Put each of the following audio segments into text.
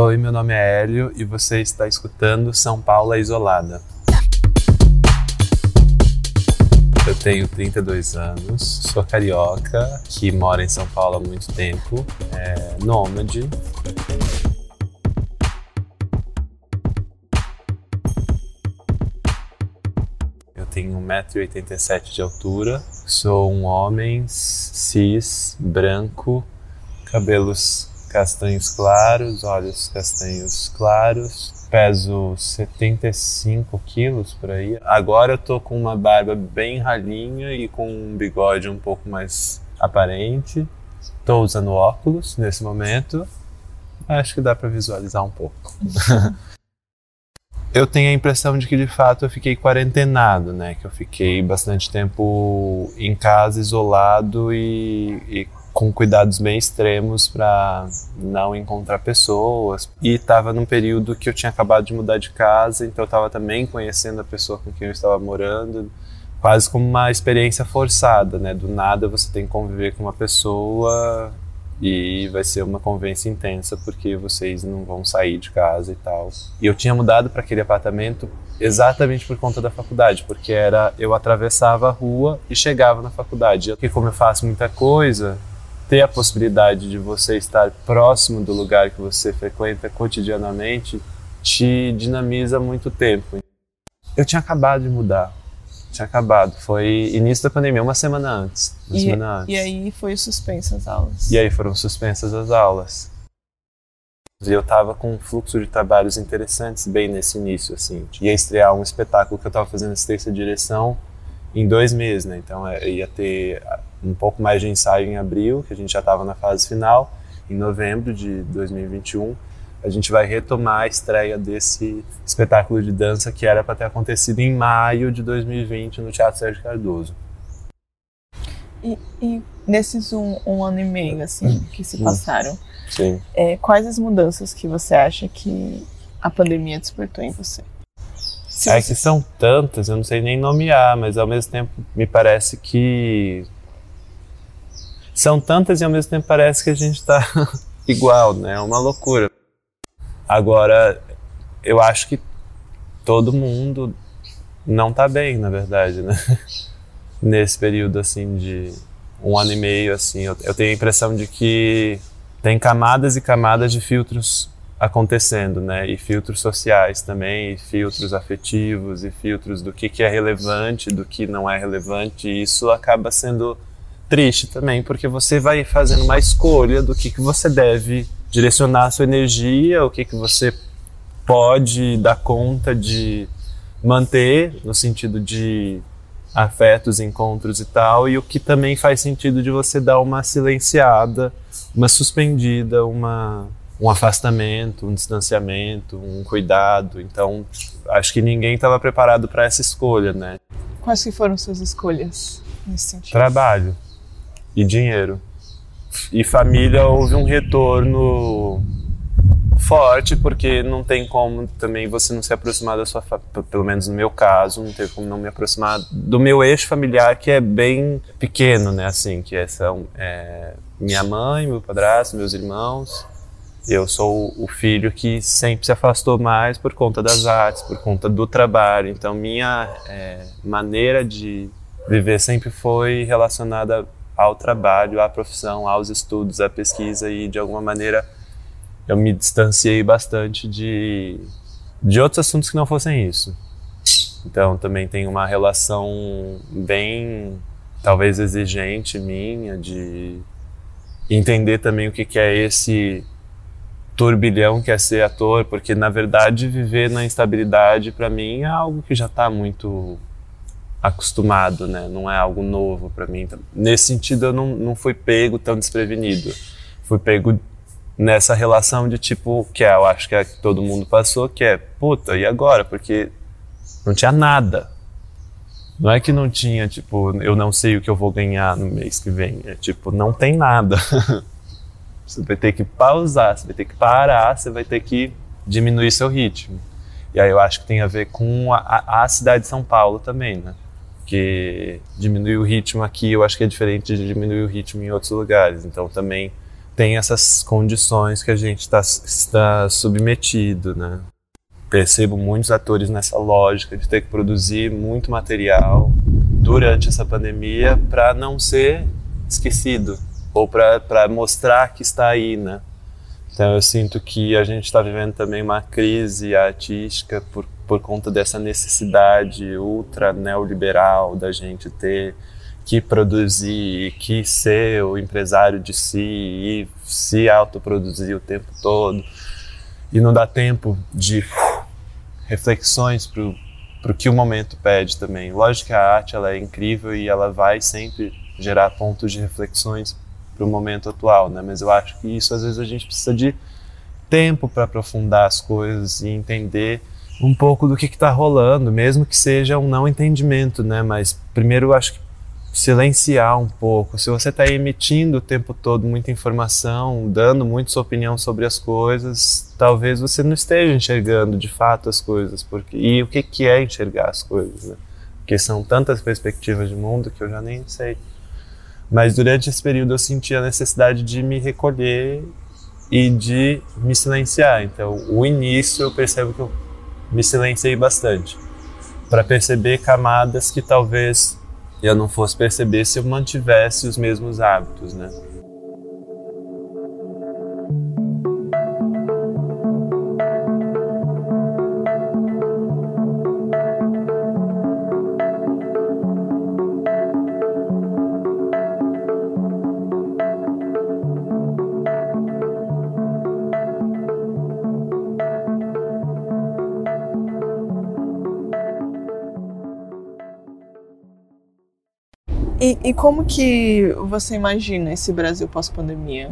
Oi, meu nome é Hélio e você está escutando São Paulo Isolada. Eu tenho 32 anos, sou carioca, que mora em São Paulo há muito tempo, é nômade. Eu tenho 1,87m de altura, sou um homem cis, branco, cabelos castanhos claros, olhos castanhos claros, peso 75 quilos por aí. Agora eu tô com uma barba bem ralinha e com um bigode um pouco mais aparente. Tô usando óculos nesse momento. Acho que dá para visualizar um pouco. eu tenho a impressão de que de fato eu fiquei quarentenado, né? Que eu fiquei bastante tempo em casa, isolado e, e com cuidados bem extremos para não encontrar pessoas. E estava num período que eu tinha acabado de mudar de casa, então eu estava também conhecendo a pessoa com quem eu estava morando, quase como uma experiência forçada, né? Do nada você tem que conviver com uma pessoa e vai ser uma convivência intensa porque vocês não vão sair de casa e tal. E eu tinha mudado para aquele apartamento exatamente por conta da faculdade, porque era eu atravessava a rua e chegava na faculdade. E como eu faço muita coisa, ter a possibilidade de você estar próximo do lugar que você frequenta cotidianamente te dinamiza muito tempo. Eu tinha acabado de mudar. Tinha acabado. Foi início da pandemia, uma semana antes. Uma e, semana antes. e aí foi suspensa as aulas. E aí foram suspensas as aulas. E eu tava com um fluxo de trabalhos interessantes bem nesse início, assim. Ia estrear um espetáculo que eu tava fazendo assistência de direção em dois meses, né? Então é, ia ter um pouco mais de ensaio em abril, que a gente já estava na fase final. Em novembro de 2021, a gente vai retomar a estreia desse espetáculo de dança que era para ter acontecido em maio de 2020 no Teatro Sérgio Cardoso. E, e nesses um, um, ano e meio assim que se passaram. É, quais as mudanças que você acha que a pandemia despertou em você? Se é você... que são tantas, eu não sei nem nomear, mas ao mesmo tempo me parece que são tantas e ao mesmo tempo parece que a gente está igual, né? É uma loucura. Agora, eu acho que todo mundo não está bem, na verdade, né? Nesse período assim de um ano e meio, assim, eu, eu tenho a impressão de que tem camadas e camadas de filtros acontecendo, né? E filtros sociais também, e filtros afetivos, e filtros do que, que é relevante, do que não é relevante. E isso acaba sendo triste também, porque você vai fazendo uma escolha do que, que você deve direcionar a sua energia, o que, que você pode dar conta de manter, no sentido de afetos, encontros e tal, e o que também faz sentido de você dar uma silenciada, uma suspendida, uma, um afastamento, um distanciamento, um cuidado. Então, acho que ninguém estava preparado para essa escolha, né? Quais que foram suas escolhas nesse sentido? Trabalho e dinheiro. E família houve um retorno forte, porque não tem como também você não se aproximar da sua pelo menos no meu caso, não teve como não me aproximar do meu eixo familiar que é bem pequeno, né, assim, que é, são é, minha mãe, meu padrasto, meus irmãos. Eu sou o filho que sempre se afastou mais por conta das artes, por conta do trabalho. Então minha é, maneira de viver sempre foi relacionada ao trabalho, à profissão, aos estudos, à pesquisa e de alguma maneira eu me distanciei bastante de, de outros assuntos que não fossem isso. Então também tem uma relação bem, talvez exigente minha de entender também o que, que é esse turbilhão que é ser ator, porque na verdade viver na instabilidade para mim é algo que já está muito acostumado, né? Não é algo novo para mim. Então, nesse sentido, eu não, não fui pego tão desprevenido. Fui pego nessa relação de tipo, que é, eu acho que é que todo mundo passou, que é, puta, e agora? Porque não tinha nada. Não é que não tinha, tipo, eu não sei o que eu vou ganhar no mês que vem. É tipo, não tem nada. você vai ter que pausar, você vai ter que parar, você vai ter que diminuir seu ritmo. E aí eu acho que tem a ver com a, a cidade de São Paulo também, né? Porque diminuir o ritmo aqui eu acho que é diferente de diminuir o ritmo em outros lugares. Então também tem essas condições que a gente tá, está submetido, né? Percebo muitos atores nessa lógica de ter que produzir muito material durante essa pandemia para não ser esquecido ou para mostrar que está aí, né? Então eu sinto que a gente está vivendo também uma crise artística por, por conta dessa necessidade ultra neoliberal da gente ter que produzir, que ser o empresário de si e se autoproduzir o tempo todo e não dá tempo de reflexões para o que o momento pede também. Lógico que a arte ela é incrível e ela vai sempre gerar pontos de reflexões para o momento atual, né? Mas eu acho que isso às vezes a gente precisa de tempo para aprofundar as coisas e entender um pouco do que está rolando, mesmo que seja um não entendimento, né? Mas primeiro acho que silenciar um pouco. Se você está emitindo o tempo todo muita informação, dando muito sua opinião sobre as coisas, talvez você não esteja enxergando de fato as coisas. Porque e o que que é enxergar as coisas? Né? Porque são tantas perspectivas de mundo que eu já nem sei. Mas durante esse período eu senti a necessidade de me recolher e de me silenciar. Então, o início eu percebo que eu me silenciei bastante para perceber camadas que talvez eu não fosse perceber se eu mantivesse os mesmos hábitos, né? E, e como que você imagina esse Brasil pós-pandemia?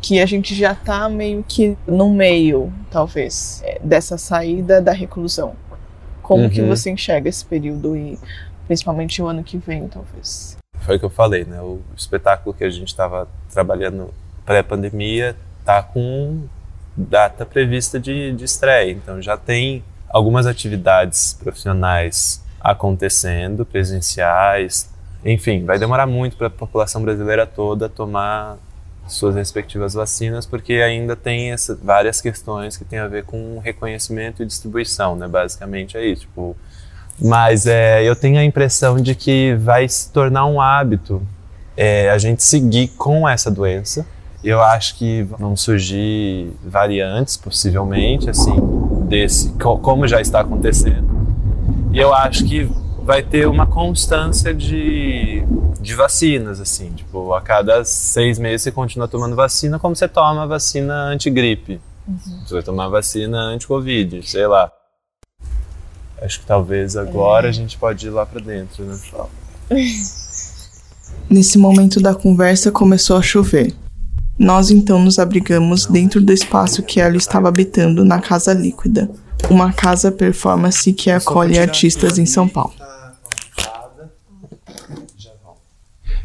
Que a gente já está meio que no meio, talvez, é, dessa saída da reclusão. Como uhum. que você enxerga esse período e principalmente o ano que vem, talvez? Foi o que eu falei, né? O espetáculo que a gente estava trabalhando pré-pandemia tá com data prevista de, de estreia, então já tem algumas atividades profissionais acontecendo, presenciais, enfim, vai demorar muito para a população brasileira toda tomar suas respectivas vacinas, porque ainda tem essa, várias questões que têm a ver com reconhecimento e distribuição, né? Basicamente é isso. Tipo, mas é, eu tenho a impressão de que vai se tornar um hábito é, a gente seguir com essa doença. Eu acho que vão surgir variantes, possivelmente, assim, desse, como já está acontecendo. E eu acho que vai ter uma constância de, de vacinas, assim. Tipo, a cada seis meses você continua tomando vacina como você toma vacina anti-gripe. Uhum. Você vai tomar vacina anti-covid, sei lá. Acho que talvez agora é. a gente pode ir lá para dentro, né? Nesse momento da conversa começou a chover. Nós então nos abrigamos dentro do espaço que ela estava habitando na Casa Líquida, uma casa performance que acolhe artistas em São Paulo.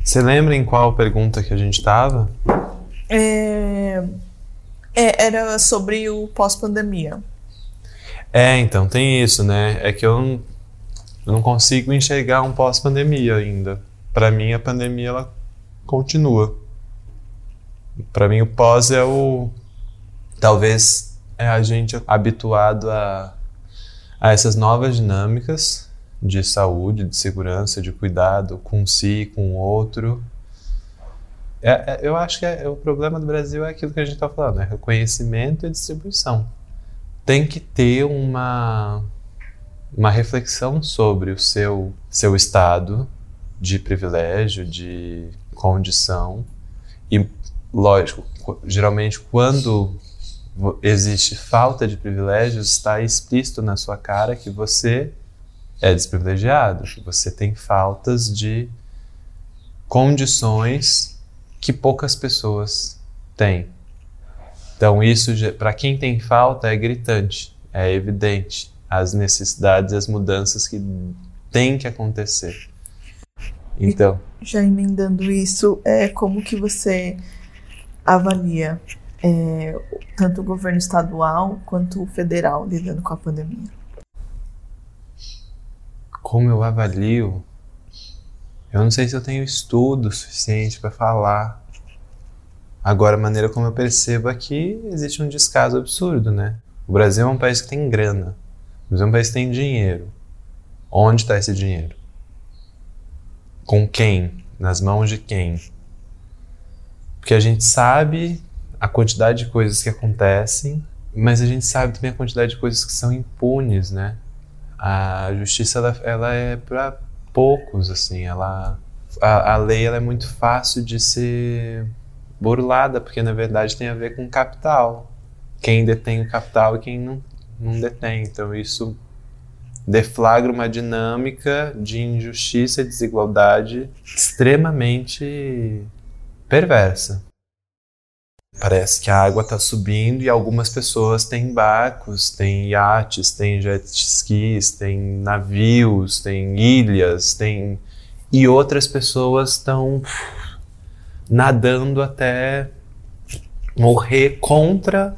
Você lembra em qual pergunta que a gente estava? É... é... era sobre o pós-pandemia. É, então, tem isso, né? É que eu não, eu não consigo enxergar um pós-pandemia ainda. Para mim, a pandemia ela continua. Para mim, o pós é o. Talvez é a gente habituado a, a essas novas dinâmicas de saúde, de segurança, de cuidado com si, com o outro. É, é, eu acho que é, o problema do Brasil é aquilo que a gente está falando, é reconhecimento e distribuição. Tem que ter uma, uma reflexão sobre o seu, seu estado de privilégio, de condição. E, lógico, geralmente quando existe falta de privilégios, está explícito na sua cara que você é desprivilegiado, você tem faltas de condições que poucas pessoas têm. Então, isso, para quem tem falta, é gritante, é evidente as necessidades, as mudanças que têm que acontecer. Então, já emendando isso, é como que você avalia é, tanto o governo estadual quanto o federal lidando com a pandemia? Como eu avalio, eu não sei se eu tenho estudo suficiente para falar Agora, a maneira como eu percebo aqui, existe um descaso absurdo, né? O Brasil é um país que tem grana. O Brasil é um país que tem dinheiro. Onde está esse dinheiro? Com quem? Nas mãos de quem? Porque a gente sabe a quantidade de coisas que acontecem, mas a gente sabe também a quantidade de coisas que são impunes, né? A justiça ela, ela é para poucos, assim, ela a, a lei ela é muito fácil de ser burlada, porque na verdade tem a ver com capital. Quem detém o capital e quem não, não detém. Então isso deflagra uma dinâmica de injustiça e desigualdade extremamente perversa. Parece que a água está subindo e algumas pessoas têm barcos, têm iates, têm jet skis, têm navios, têm ilhas, têm e outras pessoas estão nadando até morrer contra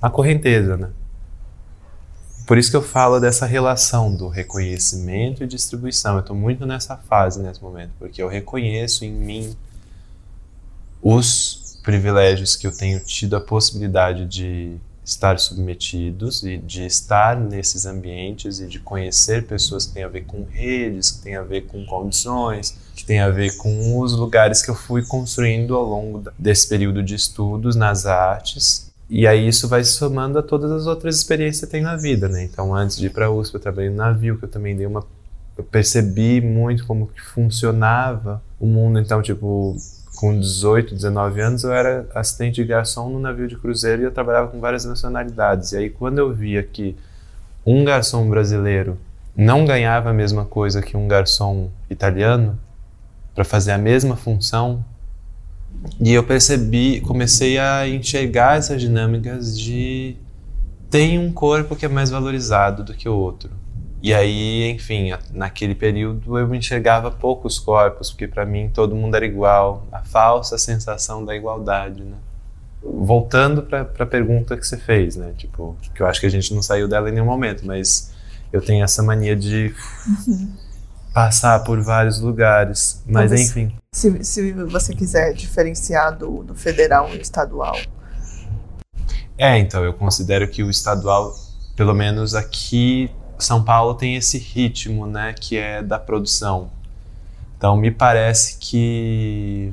a correnteza, né? Por isso que eu falo dessa relação do reconhecimento e distribuição. Eu estou muito nessa fase nesse momento, porque eu reconheço em mim os privilégios que eu tenho tido a possibilidade de estar submetidos e de estar nesses ambientes e de conhecer pessoas que têm a ver com redes, que têm a ver com condições, que têm a ver com os lugares que eu fui construindo ao longo desse período de estudos nas artes. E aí isso vai somando a todas as outras experiências que tem na vida, né? Então, antes de ir para a USP, eu trabalhei no navio, que eu também dei uma eu percebi muito como que funcionava o mundo, então, tipo, com 18, 19 anos, eu era assistente de garçom no navio de cruzeiro e eu trabalhava com várias nacionalidades. E aí, quando eu via que um garçom brasileiro não ganhava a mesma coisa que um garçom italiano para fazer a mesma função, e eu percebi, comecei a enxergar essas dinâmicas de tem um corpo que é mais valorizado do que o outro. E aí, enfim, naquele período eu enxergava poucos corpos, porque para mim todo mundo era igual, a falsa sensação da igualdade, né? Voltando para a pergunta que você fez, né? Tipo, que eu acho que a gente não saiu dela em nenhum momento, mas eu tenho essa mania de uhum. passar por vários lugares. Mas então, enfim. Se, se você quiser diferenciar do, do federal e estadual. É, então, eu considero que o estadual, pelo menos aqui são Paulo tem esse ritmo, né, que é da produção. Então me parece que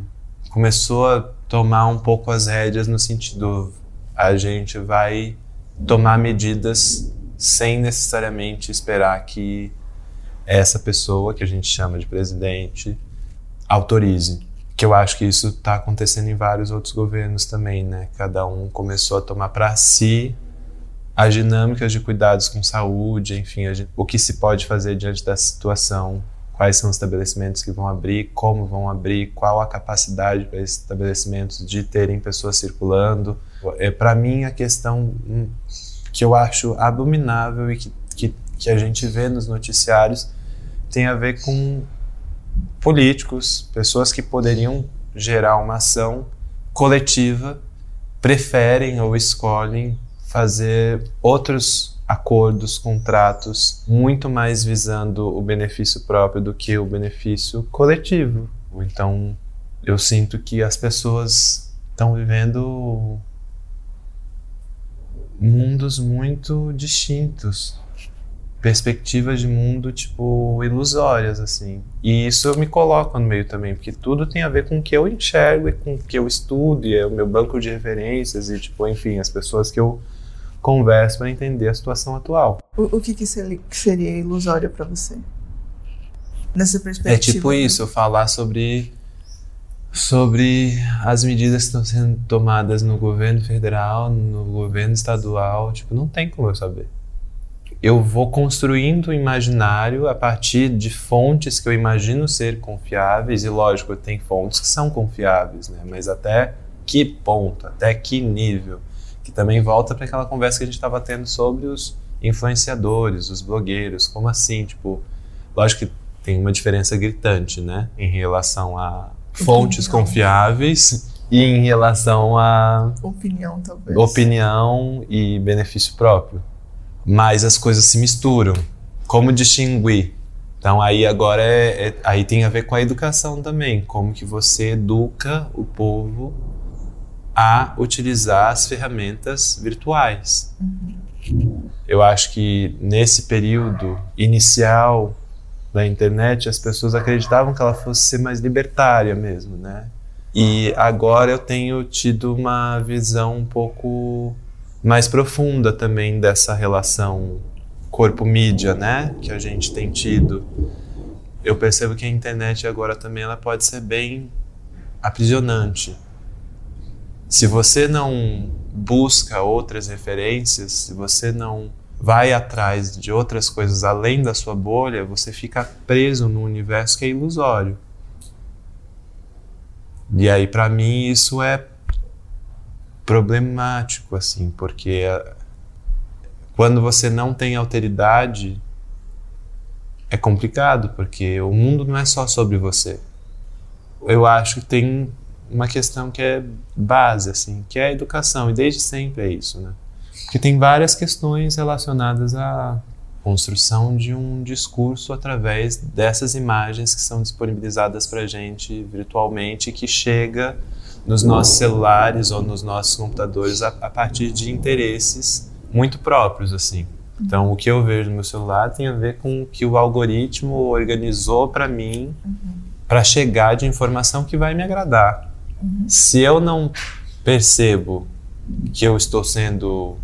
começou a tomar um pouco as rédeas no sentido a gente vai tomar medidas sem necessariamente esperar que essa pessoa que a gente chama de presidente autorize. Que eu acho que isso está acontecendo em vários outros governos também, né? Cada um começou a tomar para si as dinâmicas de cuidados com saúde, enfim, o que se pode fazer diante da situação, quais são os estabelecimentos que vão abrir, como vão abrir, qual a capacidade para esses estabelecimentos de terem pessoas circulando. É para mim a questão hum, que eu acho abominável e que, que, que a gente vê nos noticiários tem a ver com políticos, pessoas que poderiam gerar uma ação coletiva, preferem ou escolhem fazer outros acordos, contratos, muito mais visando o benefício próprio do que o benefício coletivo. Então, eu sinto que as pessoas estão vivendo mundos muito distintos perspectivas de mundo, tipo, ilusórias, assim. E isso eu me coloco no meio também, porque tudo tem a ver com o que eu enxergo e com o que eu estudo, e é o meu banco de referências, e, tipo, enfim, as pessoas que eu conversa para entender a situação atual. O, o que, que seria ilusório para você? Nessa perspectiva. É tipo isso, eu falar sobre sobre as medidas que estão sendo tomadas no governo federal, no governo estadual, tipo, não tem como eu saber. Eu vou construindo o imaginário a partir de fontes que eu imagino ser confiáveis, e lógico, tem fontes que são confiáveis, né? Mas até que ponto, até que nível? Que também volta para aquela conversa que a gente estava tendo sobre os influenciadores, os blogueiros, como assim, tipo, lógico que tem uma diferença gritante, né, em relação a fontes opinião. confiáveis e em relação a opinião talvez. Opinião e benefício próprio. Mas as coisas se misturam. Como distinguir? Então aí agora é, é, aí tem a ver com a educação também, como que você educa o povo a utilizar as ferramentas virtuais. Uhum. Eu acho que nesse período inicial da internet, as pessoas acreditavam que ela fosse ser mais libertária mesmo, né? E agora eu tenho tido uma visão um pouco mais profunda também dessa relação corpo-mídia, né? Que a gente tem tido. Eu percebo que a internet agora também ela pode ser bem aprisionante. Se você não busca outras referências, se você não vai atrás de outras coisas além da sua bolha, você fica preso num universo que é ilusório. E aí, para mim, isso é problemático, assim, porque eh, quando você não tem alteridade, é complicado, porque o mundo não é só sobre você. Eu acho que tem uma questão que é base, assim, que é a educação, e desde sempre é isso, né? Porque tem várias questões relacionadas à construção de um discurso através dessas imagens que são disponibilizadas para a gente virtualmente, que chega nos nossos celulares ou nos nossos computadores a, a partir de interesses muito próprios, assim. Então, o que eu vejo no meu celular tem a ver com o que o algoritmo organizou para mim uhum. para chegar de informação que vai me agradar. Se eu não percebo que eu estou sendo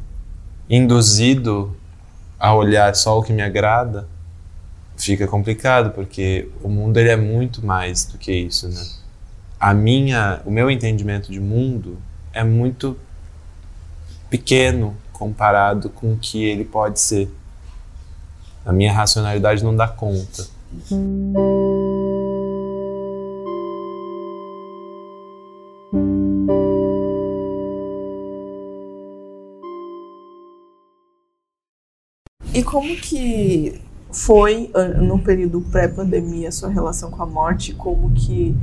induzido a olhar só o que me agrada, fica complicado, porque o mundo ele é muito mais do que isso, né? A minha, o meu entendimento de mundo é muito pequeno comparado com o que ele pode ser. A minha racionalidade não dá conta. E como que foi no período pré-pandemia a sua relação com a morte? Como que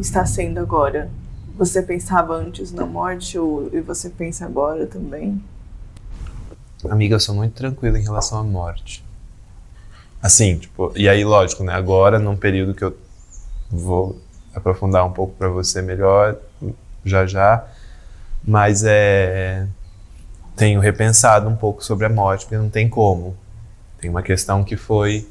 está sendo agora? Você pensava antes na morte ou, e você pensa agora também? Amiga, eu sou muito tranquila em relação à morte. Assim, tipo, e aí, lógico, né? Agora, num período que eu vou aprofundar um pouco para você melhor, já já, mas é tenho repensado um pouco sobre a morte, porque não tem como. Tem uma questão que foi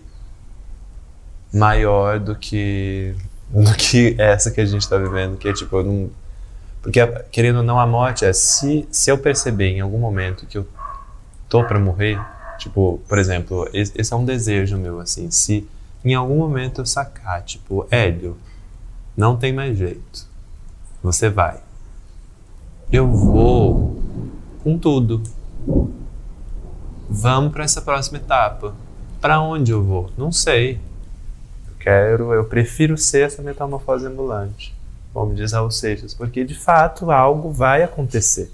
maior do que do que essa que a gente está vivendo, que é tipo, eu não, porque querendo ou não a morte é se se eu perceber em algum momento que eu tô para morrer, tipo, por exemplo, esse, é um desejo meu assim, se em algum momento eu sacar, tipo, Hélio, não tem mais jeito. Você vai. Eu vou com tudo. Vamos para essa próxima etapa. Para onde eu vou? Não sei. Eu quero, eu prefiro ser essa metamorfose ambulante, como diz Raul Seixas, porque de fato algo vai acontecer.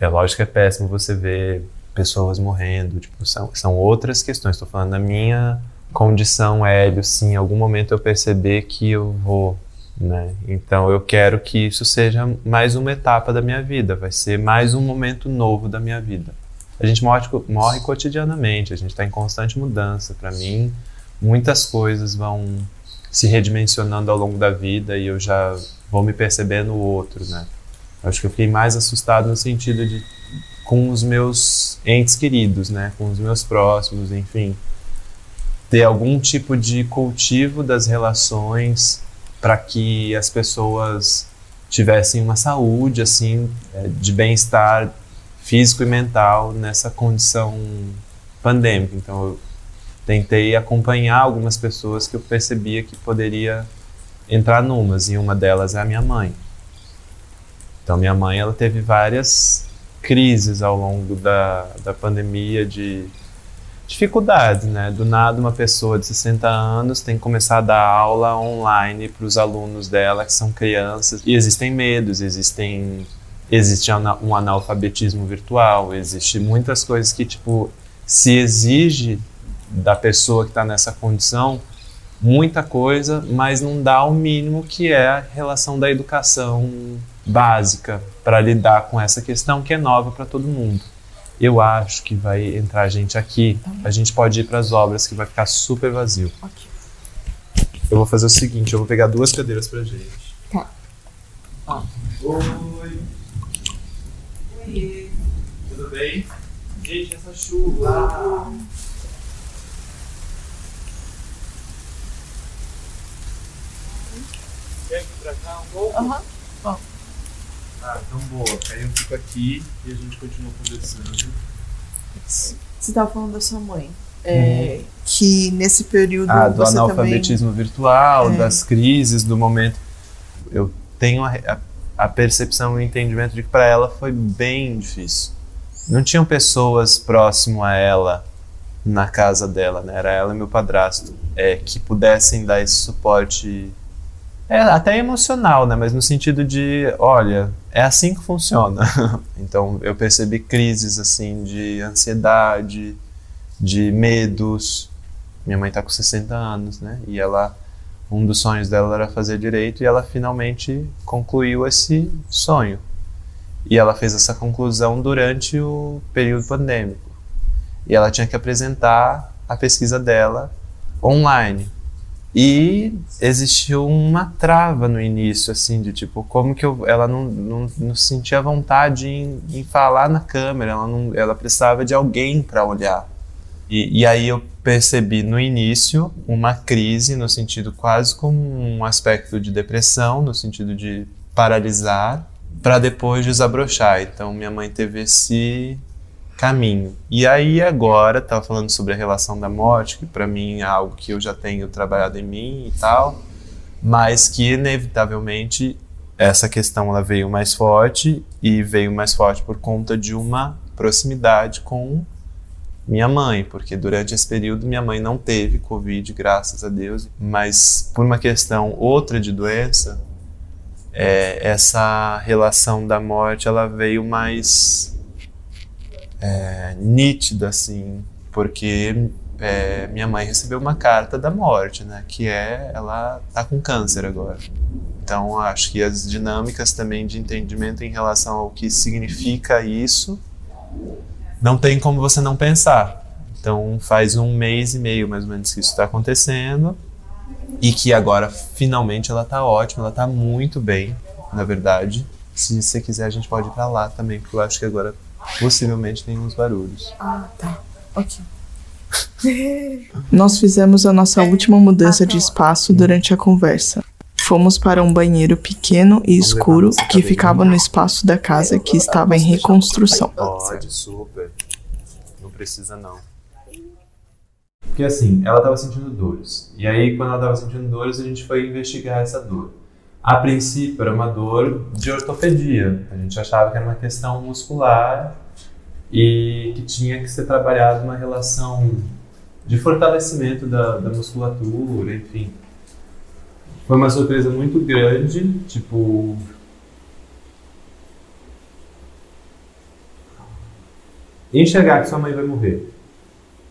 É lógico que é péssimo você ver pessoas morrendo, tipo, são, são outras questões. Estou falando da minha condição hélio, sim, em algum momento eu perceber que eu vou né? Então eu quero que isso seja mais uma etapa da minha vida, vai ser mais um momento novo da minha vida. A gente morre, morre cotidianamente, a gente está em constante mudança. Para mim, muitas coisas vão se redimensionando ao longo da vida e eu já vou me perceber no outro, né? Acho que eu fiquei mais assustado no sentido de com os meus entes queridos, né? Com os meus próximos, enfim, ter algum tipo de cultivo das relações para que as pessoas tivessem uma saúde assim é, de bem-estar físico e mental nessa condição pandêmica. Então eu tentei acompanhar algumas pessoas que eu percebia que poderia entrar numas e uma delas é a minha mãe. Então minha mãe ela teve várias crises ao longo da, da pandemia de dificuldades, né? Do nada, uma pessoa de 60 anos tem que começar a dar aula online para os alunos dela, que são crianças, e existem medos, existem existe um analfabetismo virtual, existe muitas coisas que tipo se exige da pessoa que está nessa condição muita coisa, mas não dá o mínimo que é a relação da educação básica para lidar com essa questão que é nova para todo mundo eu acho que vai entrar gente aqui. Tá a gente pode ir para as obras que vai ficar super vazio. Okay. Eu vou fazer o seguinte, eu vou pegar duas cadeiras pra gente. Tá. Ó. Oi. Oi. Tudo bem? Gente, essa chuva. Quer vir pra cá um pouco? Aham. Bom. Ah, então boa. Aí eu fico aqui e a gente continua conversando. Você estava falando da sua mãe. É, Que nesse período Ah, do você analfabetismo virtual, É. das crises, do momento. Eu tenho a, a- a percepção e o entendimento de que para ela foi bem difícil. Não tinham pessoas próximo a ela na casa dela, né? Era ela e meu padrasto, é, que pudessem dar esse suporte, é, até emocional, né? Mas no sentido de, olha, é assim que funciona. então eu percebi crises assim de ansiedade, de medos. Minha mãe tá com 60 anos, né? E ela um dos sonhos dela era fazer direito e ela finalmente concluiu esse sonho. E ela fez essa conclusão durante o período pandêmico. E ela tinha que apresentar a pesquisa dela online. E existiu uma trava no início, assim, de tipo, como que eu, ela não, não, não sentia vontade em, em falar na câmera, ela, não, ela precisava de alguém para olhar. E, e aí eu percebi no início uma crise, no sentido quase como um aspecto de depressão, no sentido de paralisar, para depois desabrochar. Então minha mãe teve esse caminho. E aí agora, estava falando sobre a relação da morte, que para mim é algo que eu já tenho trabalhado em mim e tal, mas que inevitavelmente essa questão ela veio mais forte e veio mais forte por conta de uma proximidade com minha mãe, porque durante esse período minha mãe não teve Covid, graças a Deus, mas por uma questão outra de doença, é, essa relação da morte ela veio mais é, nítida, assim, porque é, minha mãe recebeu uma carta da morte, né, que é, ela tá com câncer agora. Então acho que as dinâmicas também de entendimento em relação ao que significa isso não tem como você não pensar. Então faz um mês e meio mais ou menos que isso está acontecendo e que agora finalmente ela tá ótima, ela tá muito bem, na verdade. Se você quiser a gente pode ir para lá também, porque eu acho que agora possivelmente tem uns barulhos. Ah, tá. Ok. Nós fizemos a nossa última mudança de espaço durante a conversa. Fomos para um banheiro pequeno e escuro que ficava no espaço da casa que estava em reconstrução. Pode, super. Não precisa não. Porque assim, ela estava sentindo dores. E aí, quando ela estava sentindo dores, a gente foi investigar essa dor. A princípio, era uma dor de ortopedia. A gente achava que era uma questão muscular e que tinha que ser trabalhado uma relação de fortalecimento da, da musculatura, enfim. Foi uma surpresa muito grande, tipo, enxergar que sua mãe vai morrer.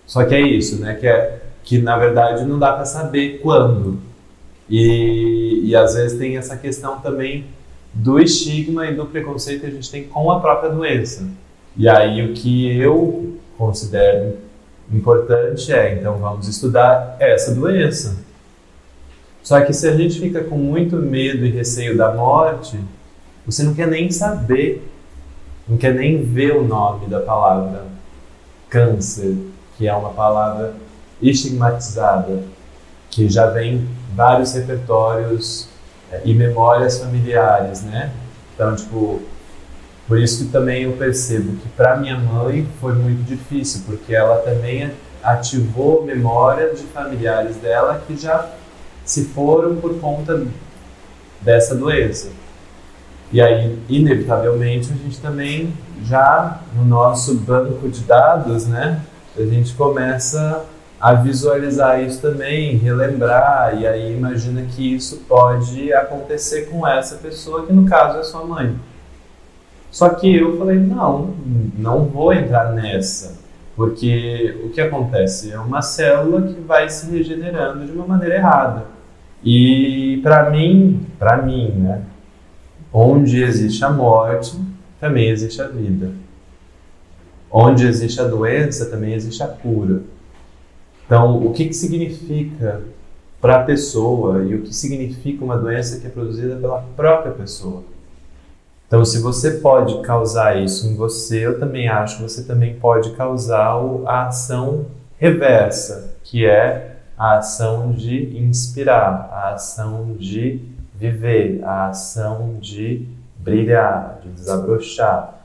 Só que é isso, né? Que, é, que na verdade não dá para saber quando. E, e às vezes tem essa questão também do estigma e do preconceito que a gente tem com a própria doença. E aí o que eu considero importante é, então vamos estudar essa doença. Só que se a gente fica com muito medo e receio da morte, você não quer nem saber, não quer nem ver o nome da palavra câncer, que é uma palavra estigmatizada, que já vem vários repertórios é, e memórias familiares, né? Então, tipo, por isso que também eu percebo que para minha mãe foi muito difícil, porque ela também ativou memórias de familiares dela que já se foram por conta dessa doença. E aí, inevitavelmente, a gente também já no nosso banco de dados, né, a gente começa a visualizar isso também, relembrar, e aí imagina que isso pode acontecer com essa pessoa, que no caso é sua mãe. Só que eu falei, não, não vou entrar nessa, porque o que acontece é uma célula que vai se regenerando de uma maneira errada. E para mim, para mim, né, onde existe a morte, também existe a vida. Onde existe a doença, também existe a cura. Então, o que, que significa para a pessoa e o que significa uma doença que é produzida pela própria pessoa? Então, se você pode causar isso em você, eu também acho que você também pode causar a ação reversa, que é a ação de inspirar, a ação de viver, a ação de brilhar, de desabrochar.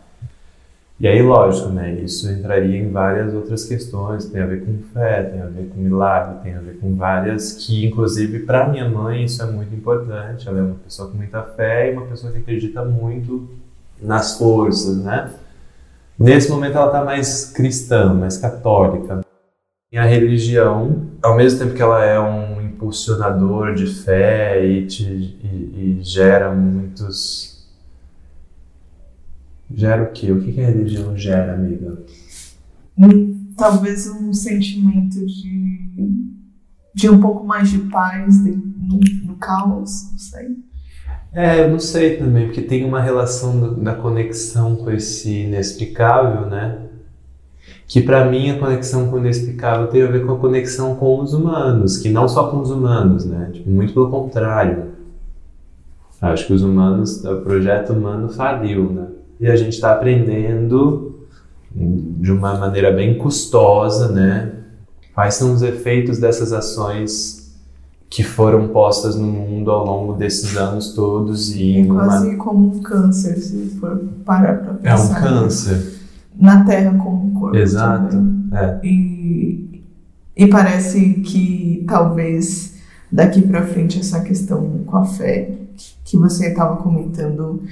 E aí, lógico, né? Isso entraria em várias outras questões, tem a ver com fé, tem a ver com milagre, tem a ver com várias que, inclusive, para minha mãe isso é muito importante. Ela é uma pessoa com muita fé e uma pessoa que acredita muito nas forças, né? Nesse momento ela está mais cristã, mais católica. E a religião, ao mesmo tempo que ela é um impulsionador de fé e, te, e, e gera muitos Gera o quê? O que a religião gera, amiga? Talvez um sentimento de, de um pouco mais de paz de, no, no caos, não sei. É, eu não sei também, porque tem uma relação da conexão com esse inexplicável, né? Que para mim a conexão com o inexplicável tem a ver com a conexão com os humanos, que não só com os humanos, né? Tipo, muito pelo contrário. Acho que os humanos, o projeto humano faliu, né? E a gente está aprendendo de uma maneira bem custosa, né? Quais são os efeitos dessas ações que foram postas no mundo ao longo desses anos todos e é quase uma... como um câncer, se for parar para pensar. É um câncer. Na Terra como um corpo. Exato. É. E, e parece que talvez daqui para frente essa questão com a fé que você estava comentando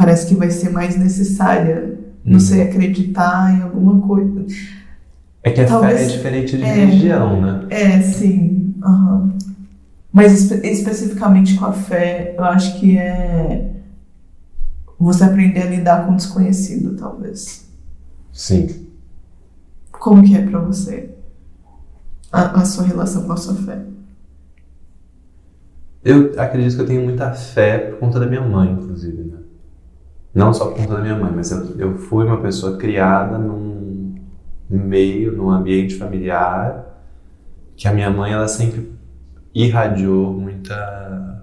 parece que vai ser mais necessária. Não uhum. sei, acreditar em alguma coisa. É que a Talvez, fé é diferente de é, religião, né? É, sim. Uhum. Mas espe especificamente com a fé, eu acho que é você aprender a lidar com o desconhecido, talvez. Sim. Como que é para você a, a sua relação com a sua fé? Eu acredito que eu tenho muita fé por conta da minha mãe, inclusive, né? Não só por conta da minha mãe, mas eu, eu fui uma pessoa criada num meio, num ambiente familiar, que a minha mãe ela sempre irradiou muita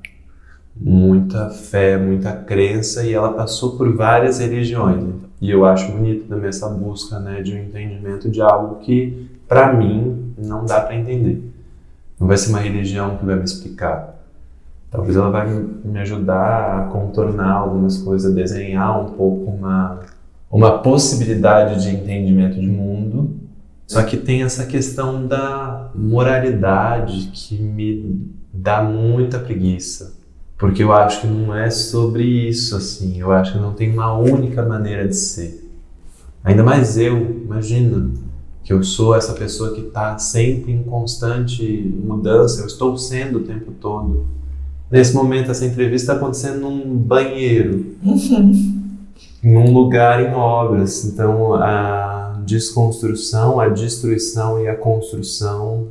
muita fé, muita crença e ela passou por várias religiões. E eu acho bonito também essa busca, né, de um entendimento de algo que para mim não dá para entender. Não vai ser uma religião que vai me explicar. Talvez ela vai me ajudar a contornar algumas coisas, a desenhar um pouco uma, uma possibilidade de entendimento de mundo. Só que tem essa questão da moralidade que me dá muita preguiça. Porque eu acho que não é sobre isso, assim. Eu acho que não tem uma única maneira de ser. Ainda mais eu, imagina, que eu sou essa pessoa que está sempre em constante mudança, eu estou sendo o tempo todo. Nesse momento, essa entrevista está acontecendo num banheiro, num lugar em obras. Então, a desconstrução, a destruição e a construção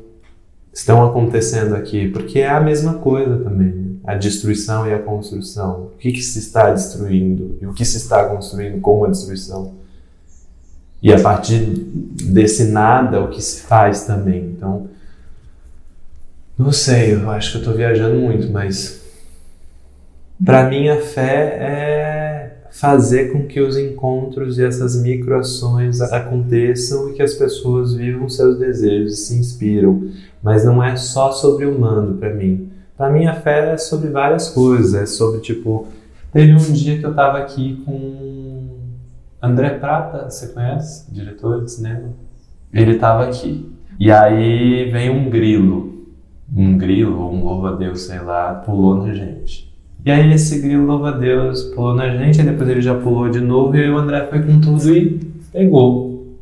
estão acontecendo aqui, porque é a mesma coisa também. Né? A destruição e a construção. O que, que se está destruindo e o que se está construindo com a destruição. E a partir desse nada, o que se faz também. Então, não sei, eu acho que eu estou viajando muito, mas para mim a fé é fazer com que os encontros e essas microações aconteçam e que as pessoas vivam seus desejos e se inspiram. Mas não é só sobre o humano para mim. Para mim a fé é sobre várias coisas, é sobre tipo, teve um dia que eu estava aqui com André Prata, você conhece? Diretor de cinema? Ele estava aqui. E aí vem um grilo um grilo ou um louva-a-Deus, sei lá, pulou na gente. E aí esse grilo louva-a-Deus pulou na gente, aí depois ele já pulou de novo e o André foi com tudo e pegou.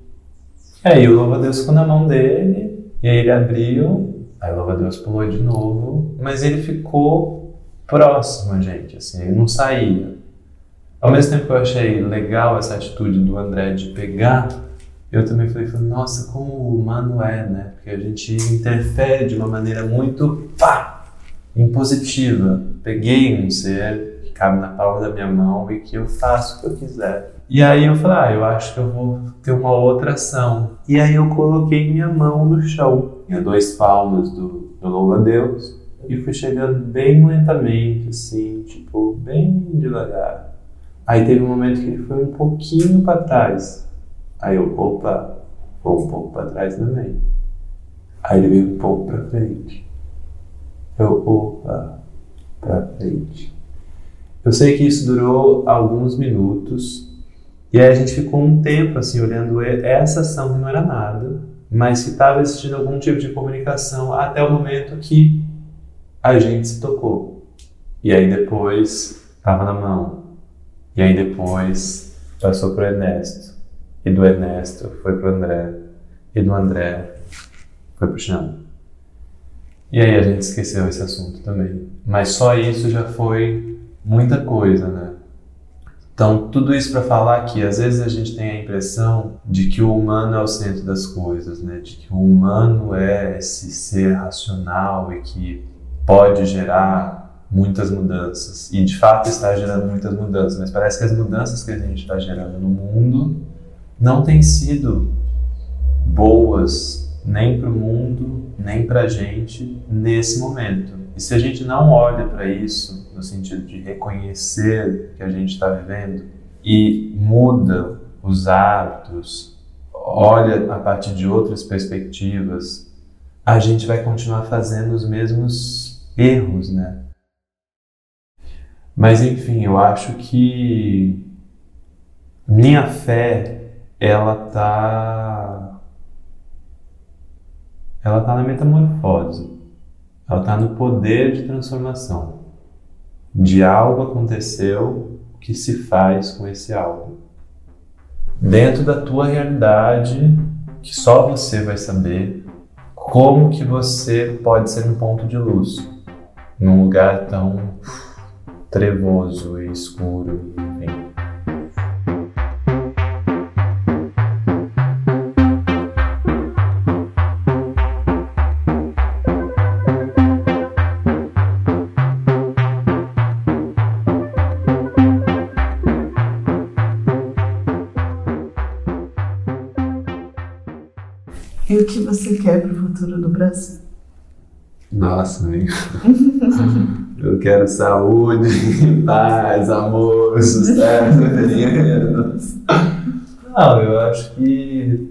Aí o louva-a-Deus ficou na mão dele, e aí ele abriu, aí o louva-a-Deus pulou de novo, mas ele ficou próximo a gente, assim, ele não saía. Ao mesmo tempo que eu achei legal essa atitude do André de pegar, eu também falei, nossa, como o humano é, né? Porque a gente interfere de uma maneira muito pá, impositiva. Peguei um ser que cabe na palma da minha mão e que eu faço o que eu quiser. E aí eu falei, ah, eu acho que eu vou ter uma outra ação. E aí eu coloquei minha mão no chão, tinha dois palmas do, do a Deus, e fui chegando bem lentamente, assim, tipo, bem devagar Aí teve um momento que ele foi um pouquinho para trás. Aí eu, opa, vou um pouco para trás também. Aí ele veio um pouco para frente. Eu, opa, para frente. Eu sei que isso durou alguns minutos. E aí a gente ficou um tempo assim olhando essa ação que não era nada, mas que estava existindo algum tipo de comunicação até o momento que a gente se tocou. E aí depois estava na mão. E aí depois passou para o Ernesto. E do Ernesto foi para o André. E do André foi para o chão. E aí a gente esqueceu esse assunto também. Mas só isso já foi muita coisa, né? Então, tudo isso para falar que às vezes a gente tem a impressão de que o humano é o centro das coisas, né? De que o humano é esse ser racional e que pode gerar muitas mudanças. E de fato está gerando muitas mudanças, mas parece que as mudanças que a gente está gerando no mundo não têm sido boas nem para o mundo, nem para a gente nesse momento. E se a gente não olha para isso, no sentido de reconhecer que a gente está vivendo e muda os hábitos, olha a partir de outras perspectivas, a gente vai continuar fazendo os mesmos erros, né? Mas enfim, eu acho que minha fé ela tá ela tá na metamorfose. Ela está no poder de transformação. De algo aconteceu, o que se faz com esse algo? Dentro da tua realidade, que só você vai saber, como que você pode ser um ponto de luz num lugar tão trevoso e escuro, o que você quer para o futuro do Brasil? Nossa, amigo. Eu quero saúde, paz, amor, sucesso, dinheiro. Não, eu acho que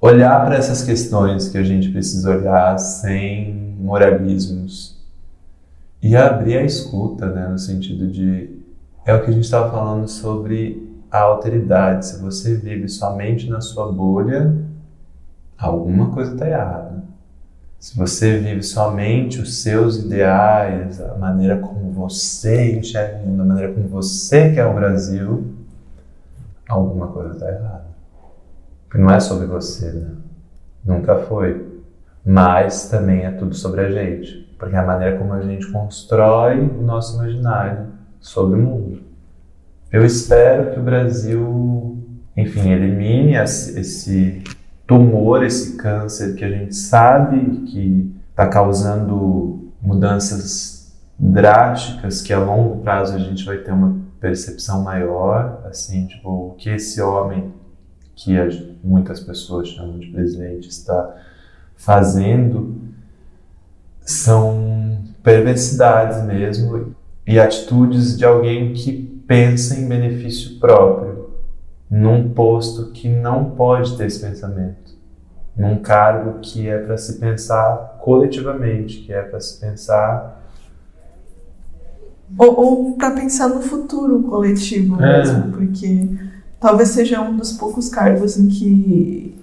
olhar para essas questões que a gente precisa olhar sem moralismos e abrir a escuta, né, no sentido de é o que a gente estava falando sobre a alteridade. Se você vive somente na sua bolha, alguma coisa está errada. Se você vive somente os seus ideais, a maneira como você enxerga o mundo, a maneira como você quer o Brasil, alguma coisa está errada. Porque não é sobre você, né? Nunca foi. Mas também é tudo sobre a gente. Porque é a maneira como a gente constrói o nosso imaginário sobre o mundo. Eu espero que o Brasil, enfim, elimine esse tumor, esse câncer que a gente sabe que está causando mudanças drásticas, que a longo prazo a gente vai ter uma percepção maior, assim, tipo, o que esse homem, que muitas pessoas chamam de presidente, está fazendo são perversidades mesmo e atitudes de alguém que pensa em benefício próprio num posto que não pode ter esse pensamento, num cargo que é para se pensar coletivamente, que é para se pensar ou, ou para pensar no futuro coletivo é. mesmo, porque talvez seja um dos poucos cargos em que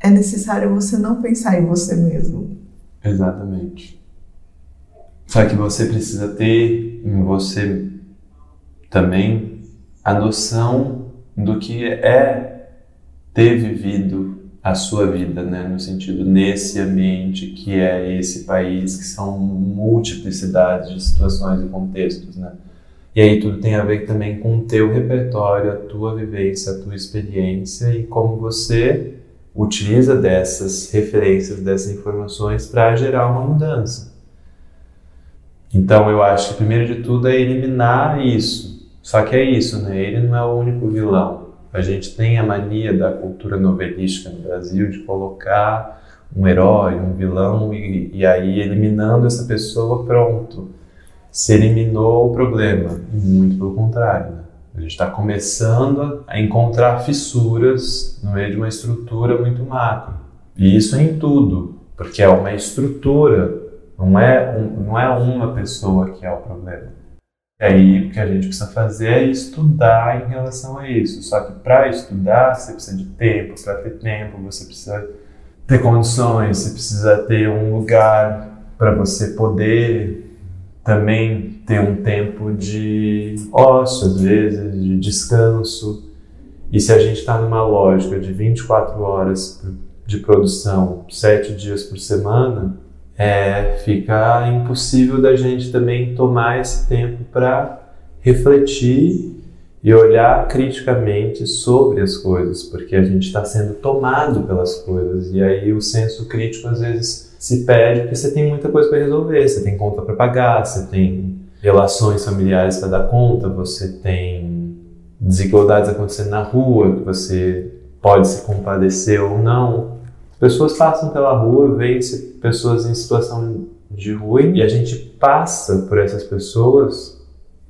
é necessário você não pensar em você mesmo. Exatamente. Só que você precisa ter em você também a noção do que é ter vivido a sua vida, né, no sentido nesse ambiente que é esse país, que são multiplicidades de situações e contextos, né? E aí tudo tem a ver também com o teu repertório, a tua vivência, a tua experiência e como você utiliza dessas referências, dessas informações para gerar uma mudança. Então eu acho que primeiro de tudo é eliminar isso, só que é isso, né? Ele não é o único vilão. A gente tem a mania da cultura novelística no Brasil de colocar um herói, um vilão e, e aí eliminando essa pessoa, pronto. Se eliminou o problema. Muito pelo contrário, né? A gente está começando a encontrar fissuras no meio de uma estrutura muito macro. E isso é em tudo, porque é uma estrutura, não é, um, não é uma pessoa que é o problema. E aí o que a gente precisa fazer é estudar em relação a isso. Só que para estudar você precisa de tempo, para ter tempo você precisa ter condições, você precisa ter um lugar para você poder também ter um tempo de ócio, às vezes, de descanso. E se a gente está numa lógica de 24 horas de produção, 7 dias por semana, é, fica impossível da gente também tomar esse tempo para refletir e olhar criticamente sobre as coisas, porque a gente está sendo tomado pelas coisas e aí o senso crítico às vezes se perde porque você tem muita coisa para resolver, você tem conta para pagar, você tem relações familiares para dar conta, você tem desigualdades acontecendo na rua que você pode se compadecer ou não. As pessoas passam pela rua, veem pessoas em situação de ruim e a gente passa por essas pessoas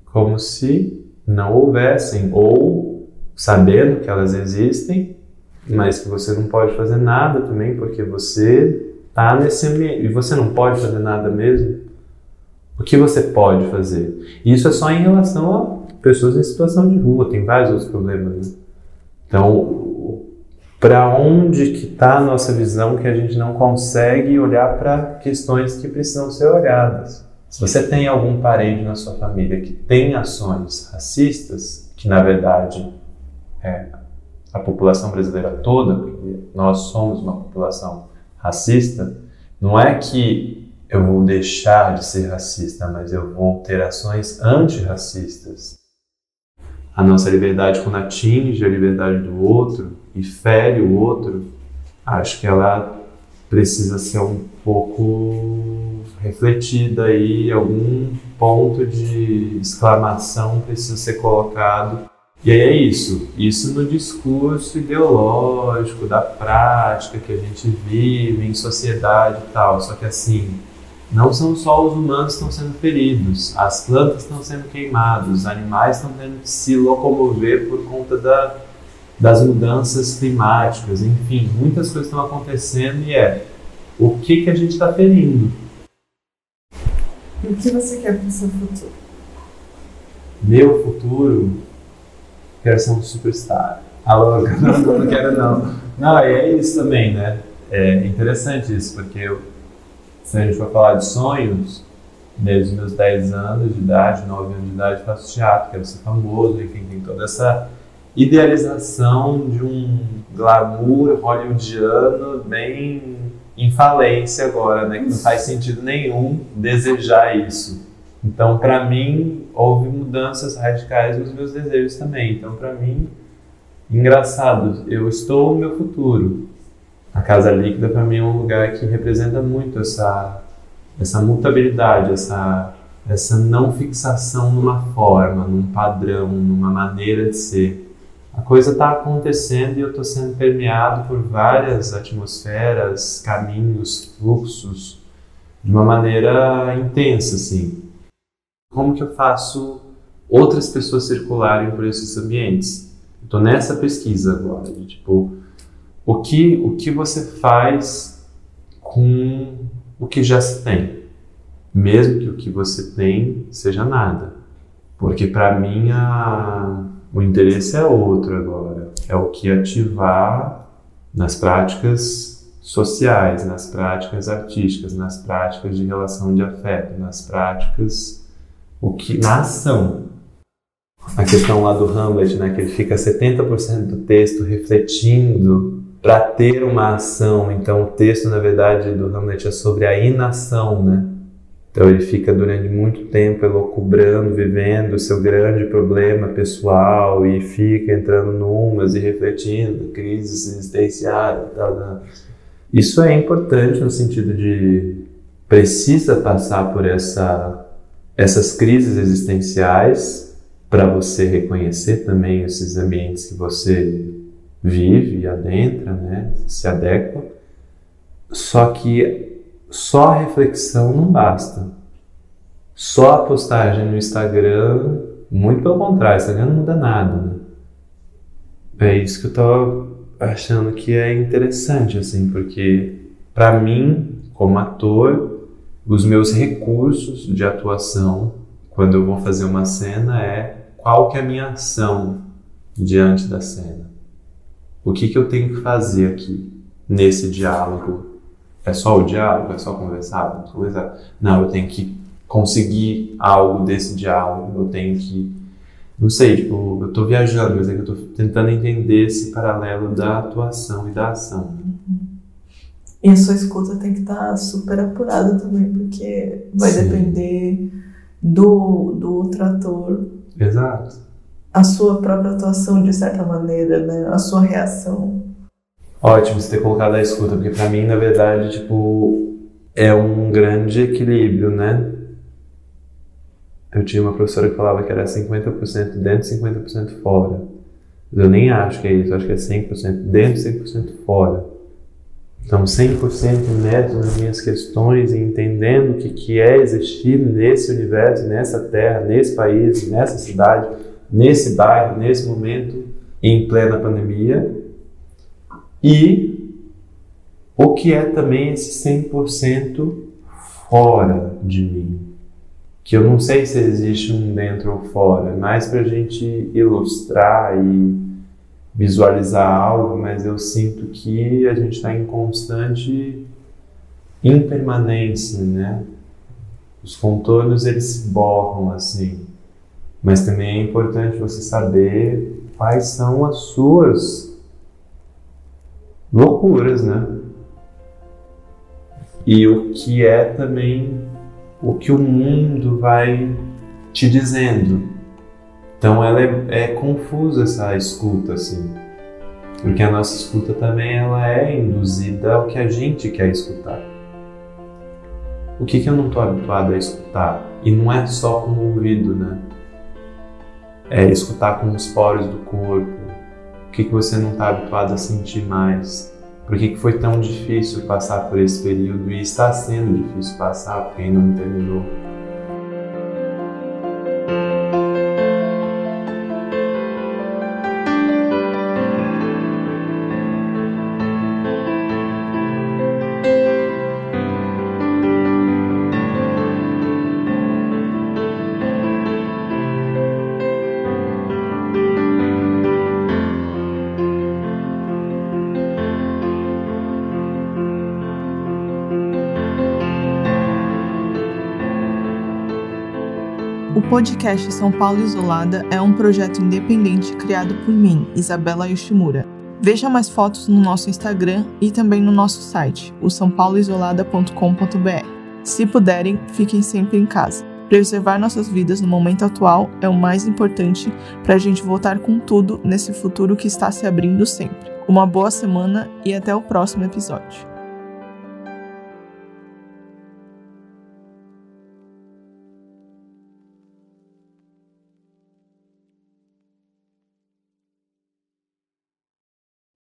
como se não houvessem ou sabendo que elas existem, mas que você não pode fazer nada também porque você tá nesse ambiente e você não pode fazer nada mesmo, o que você pode fazer? Isso é só em relação a pessoas em situação de rua, tem vários outros problemas. Né? Então, para onde que está a nossa visão que a gente não consegue olhar para questões que precisam ser olhadas? Se você tem algum parente na sua família que tem ações racistas, que na verdade é a população brasileira toda, porque nós somos uma população racista, não é que eu vou deixar de ser racista, mas eu vou ter ações antirracistas. A nossa liberdade, quando atinge a liberdade do outro e fere o outro, acho que ela precisa ser um pouco refletida aí, algum ponto de exclamação precisa ser colocado. E aí é isso, isso no discurso ideológico, da prática que a gente vive em sociedade e tal. Só que assim, não são só os humanos que estão sendo feridos, as plantas estão sendo queimadas, os animais estão tendo que se locomover por conta da, das mudanças climáticas, enfim, muitas coisas estão acontecendo e é o que, que a gente está ferindo. O que você quer para o seu futuro? Meu futuro quero ser um superstar. Alô, não, não quero não. Não, e é isso também, né? É interessante isso, porque eu, se a gente for falar de sonhos, desde meus 10 anos de idade, 9 anos de idade, faço teatro, quero ser famoso, enfim, tem toda essa idealização de um glamour hollywoodiano bem em falência agora, né? Que não faz sentido nenhum desejar isso. Então, para mim, houve mudanças radicais nos meus desejos também. Então, para mim, engraçado, eu estou no meu futuro. A casa líquida para mim é um lugar que representa muito essa essa mutabilidade, essa essa não fixação numa forma, num padrão, numa maneira de ser. A coisa está acontecendo e eu estou sendo permeado por várias atmosferas, caminhos, fluxos, de uma maneira intensa, assim como que eu faço outras pessoas circularem por esses ambientes? Estou nessa pesquisa agora, de tipo, o que, o que você faz com o que já se tem? Mesmo que o que você tem seja nada. Porque para mim a, o interesse é outro agora. É o que ativar nas práticas sociais, nas práticas artísticas, nas práticas de relação de afeto, nas práticas o que na ação. A questão lá do Hamlet, né, que ele fica 70% do texto refletindo para ter uma ação. Então o texto, na verdade, do Hamlet é sobre a inação, né? Então ele fica durante muito tempo elocubrando, vivendo o seu grande problema pessoal e fica entrando numas e refletindo, crises existenciais. Tal, tal. Isso é importante no sentido de precisa passar por essa essas crises existenciais para você reconhecer também esses ambientes que você vive e adentra, né? Se adequa. Só que só a reflexão não basta. Só a postagem no Instagram Muito pelo contrário, Instagram não muda nada, né? É isso que eu tô achando que é interessante, assim, porque para mim, como ator, os meus recursos de atuação quando eu vou fazer uma cena é qual que é a minha ação diante da cena. O que que eu tenho que fazer aqui nesse diálogo? É só o diálogo? É só conversar? conversar? Não, eu tenho que conseguir algo desse diálogo. Eu tenho que não sei, tipo, eu tô viajando, mas é que eu tô tentando entender esse paralelo da atuação e da ação. E a sua escuta tem que estar tá super apurada também, porque vai Sim. depender do, do outro ator. Exato. A sua própria atuação, de certa maneira, né? A sua reação. Ótimo você ter colocado a escuta, porque para mim, na verdade, tipo, é um grande equilíbrio, né? Eu tinha uma professora que falava que era 50% dentro e 50% fora. Mas eu nem acho que é isso, acho que é 100% dentro e 100% fora. Então, 100% neto nas minhas questões e entendendo o que, que é existir nesse universo, nessa terra, nesse país, nessa cidade, nesse bairro, nesse momento, em plena pandemia. E o que é também esse 100% fora de mim que eu não sei se existe um dentro ou fora, é mais para a gente ilustrar e visualizar algo, mas eu sinto que a gente está em constante impermanência, né? Os contornos eles se borram assim, mas também é importante você saber quais são as suas loucuras, né? E o que é também o que o mundo vai te dizendo. Então ela é, é confusa essa escuta assim, porque a nossa escuta também ela é induzida ao que a gente quer escutar. O que, que eu não estou habituado a escutar? E não é só com o ouvido, né? É escutar com os poros do corpo. Que, que você não está habituado a sentir mais? Por que, que foi tão difícil passar por esse período e está sendo difícil passar porque ainda não terminou? Podcast São Paulo Isolada é um projeto independente criado por mim, Isabela Yoshimura. Veja mais fotos no nosso Instagram e também no nosso site, o sãopauloisolada.com.br. Se puderem, fiquem sempre em casa. Preservar nossas vidas no momento atual é o mais importante para a gente voltar com tudo nesse futuro que está se abrindo sempre. Uma boa semana e até o próximo episódio.